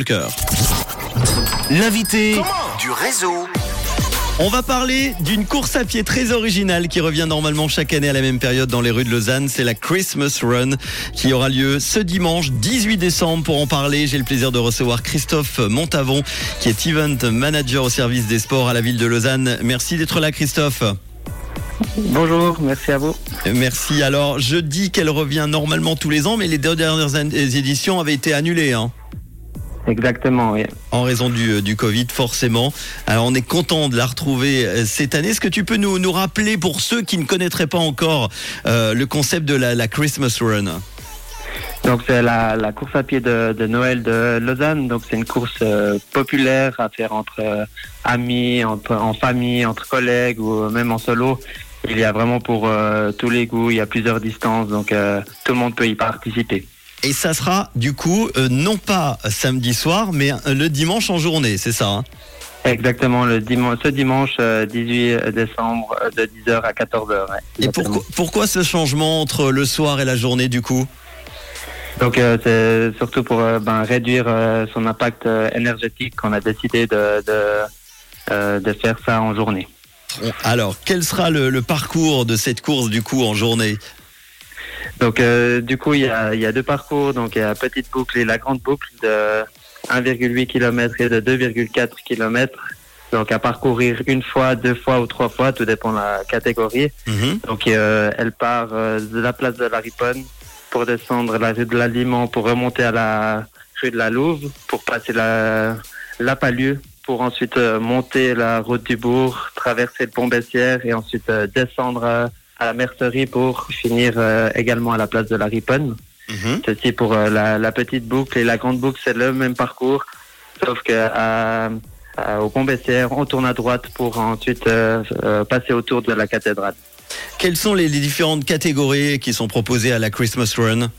le cœur. L'invité du réseau. On va parler d'une course à pied très originale qui revient normalement chaque année à la même période dans les rues de Lausanne. C'est la Christmas Run qui aura lieu ce dimanche 18 décembre. Pour en parler, j'ai le plaisir de recevoir Christophe Montavon qui est event manager au service des sports à la ville de Lausanne. Merci d'être là Christophe. Bonjour, merci à vous. Merci. Alors, je dis qu'elle revient normalement tous les ans, mais les deux dernières éditions avaient été annulées. Hein. Exactement, oui. En raison du, euh, du Covid, forcément. Alors, on est content de la retrouver euh, cette année. Est-ce que tu peux nous, nous rappeler, pour ceux qui ne connaîtraient pas encore, euh, le concept de la, la Christmas Run? Donc c'est la, la course à pied de, de Noël de Lausanne. Donc c'est une course euh, populaire à faire entre euh, amis, entre, en famille, entre collègues ou même en solo. Il y a vraiment pour euh, tous les goûts. Il y a plusieurs distances, donc tout le monde peut y participer. Et ça sera, du coup, euh, non pas samedi soir, mais euh, le dimanche en journée, c'est ça hein? Exactement, le dimanche, ce dimanche euh, 18 décembre euh, de 10h à 14h. ouais, Et pourquoi, pourquoi ce changement entre le soir et la journée, du coup? Donc euh, c'est surtout pour euh, ben, réduire euh, son impact énergétique qu'on a décidé de, de, de faire ça en journée. Alors, quel sera le, le parcours de cette course, du coup, en journée? Donc euh, du coup il y a, il y a deux parcours, donc il y a la petite boucle et la grande boucle de 1,8 km et de 2,4 km. Donc à parcourir une fois, deux fois ou trois fois, tout dépend de la catégorie. Mhm. Donc euh, elle part euh, de la place de la Riponne pour descendre la rue de l'Aliment, pour remonter à la rue de la Louve, pour passer la, la Palue, pour ensuite euh, monter la route du bourg, traverser le pont Bessières et ensuite euh, descendre à la mercerie pour finir euh, également à la place de la Riponne. Mhm. Ceci pour euh, la, la petite boucle et la grande boucle, c'est le même parcours, sauf que à, à- au pont on tourne à droite pour ensuite euh, euh, passer autour de la cathédrale. Quelles sont les, les différentes catégories qui sont proposées à la Christmas Run?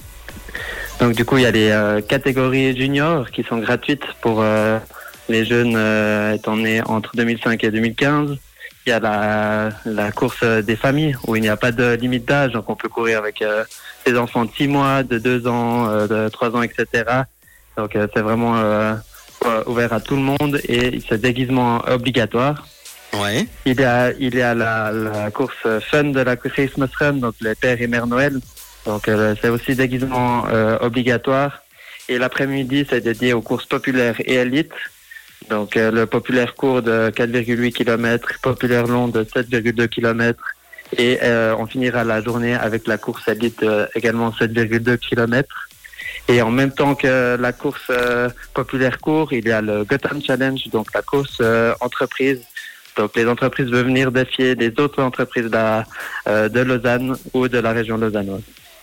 Donc du coup, il y a les euh, catégories juniors qui sont gratuites pour euh, les jeunes euh, étant nés entre 2005 et 2015. Il y a la, la course des familles où il n'y a pas de limite d'âge, donc on peut courir avec euh, des enfants de 6 mois, de 2 ans, euh, de 3 ans, etc. Donc euh, c'est vraiment euh, euh, ouvert à tout le monde et c'est déguisement obligatoire. Ouais. Il y a, il y a la, la course fun de la Christmas Run, donc les pères et mères Noël. Donc euh, c'est aussi déguisement euh, obligatoire. Et l'après-midi, c'est dédié aux courses populaires et élites. Donc euh, le populaire court de 4,8 km, populaire long de 7,2 km. Et euh, on finira la journée avec la course élite euh, également 7,2 km. Et en même temps que la course euh, populaire court, il y a le Gotham Challenge, donc la course entreprise donc les entreprises veulent venir défier les autres entreprises de, de Lausanne ou de la région lausannoise.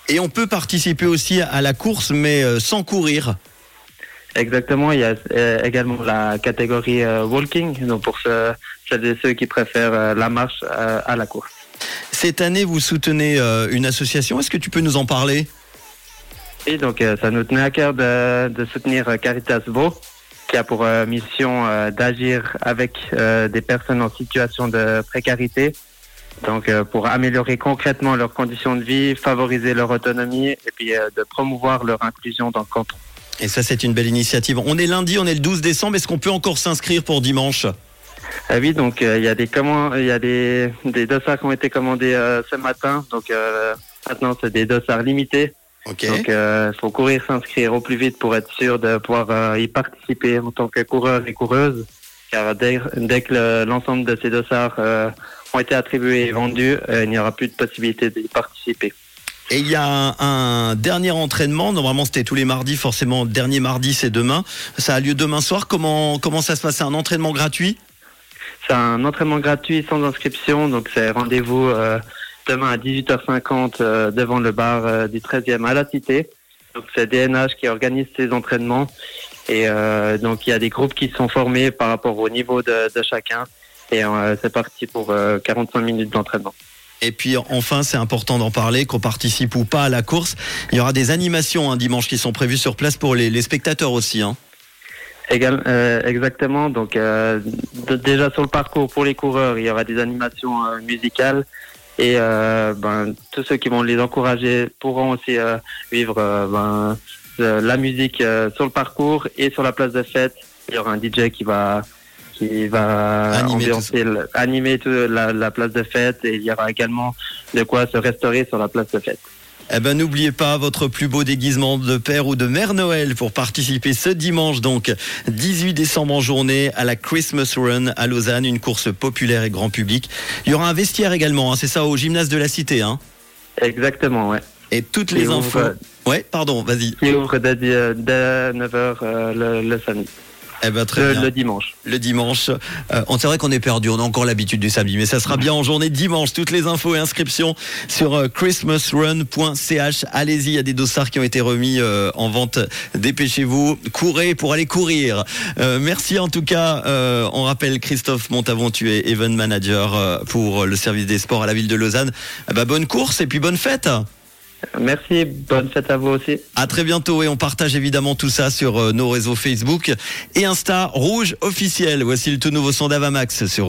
Et on peut participer aussi à la course, mais sans courir. Exactement, il y a euh, également la catégorie euh, walking, donc pour ceux, celles et ceux qui préfèrent euh, la marche à la course. Cette année, vous soutenez une association. Est-ce que tu peux nous en parler? Et donc ça nous tenait à cœur de, de soutenir Caritas Vaud, qui a pour mission d'agir avec des personnes en situation de précarité. Donc euh, pour améliorer concrètement leurs conditions de vie, favoriser leur autonomie et puis euh, de promouvoir leur inclusion dans le canton. Et ça, c'est une belle initiative. On est lundi, on est le 12 décembre. Est-ce qu'on peut encore s'inscrire pour dimanche? Ah oui, donc euh, il y a des commandes, il y a des, des dossards qui ont été commandés euh, ce matin. Donc euh, maintenant c'est des dossards limités. Ok. Donc il faut courir s'inscrire au plus vite pour être sûr de pouvoir euh, y participer en tant que coureur et coureuse. Car dès, dès que le- l'ensemble de ces dossards euh, ont été attribués et vendus, euh, il n'y aura plus de possibilité d'y participer. Et il y a un, un dernier entraînement. Normalement, c'était tous les mardis. Forcément, dernier mardi, c'est demain. Ça a lieu demain soir. Comment, comment ça se passe? C'est un entraînement gratuit? C'est un entraînement gratuit sans inscription, donc c'est rendez-vous euh, demain à 18h50 euh, devant le bar euh, du 13e à la Cité. Donc c'est DNH qui organise ces entraînements et euh, donc il y a des groupes qui sont formés par rapport au niveau de, de chacun et euh, c'est parti pour euh, 45 minutes d'entraînement. Et puis enfin, c'est important d'en parler, qu'on participe ou pas à la course. Il y aura des animations un dimanche qui sont prévues sur place pour les, spectateurs aussi. Hein. Euh, exactement. Donc euh, déjà sur le parcours pour les coureurs, il y aura des animations euh, musicales et ben, tous ceux qui vont les encourager pourront aussi vivre ben, la musique sur le parcours et sur la place de fête. Il y aura un DJ qui va qui va Animer ambiancer animer tout la, la place de fête et il y aura également de quoi se restaurer sur la place de fête. Eh ben, n'oubliez pas votre plus beau déguisement de père ou de mère Noël pour participer ce dimanche, donc 18 décembre en journée à la Christmas Run à Lausanne, une course populaire et grand public. Il y aura un vestiaire également, hein, c'est ça, au gymnase de la Cité. Hein. Exactement, ouais. Et toutes les infos. euh, Ouais, pardon, vas-y. Qui ouvre dès, dès 9h le, le samedi, Eh ben, très le, bien. le dimanche. le dimanche. Euh, on c'est vrai qu'on est perdu, on a encore l'habitude du samedi, mais ça sera bien en journée dimanche. Toutes les infos et inscriptions sur euh, christmasrun.ch. Allez-y, il y a des dossards qui ont été remis euh, en vente. Dépêchez-vous, courez pour aller courir. Euh, merci en tout cas. Euh, on rappelle Christophe Montavon, tu es event manager pour le service des sports à la ville de Lausanne. Eh ben, bonne course et puis bonne fête. Merci, bonne fête à vous aussi. À très bientôt et on partage évidemment tout ça sur euh, nos réseaux Facebook et Insta Rouge officiel. Voici le tout nouveau son d'Avamax sur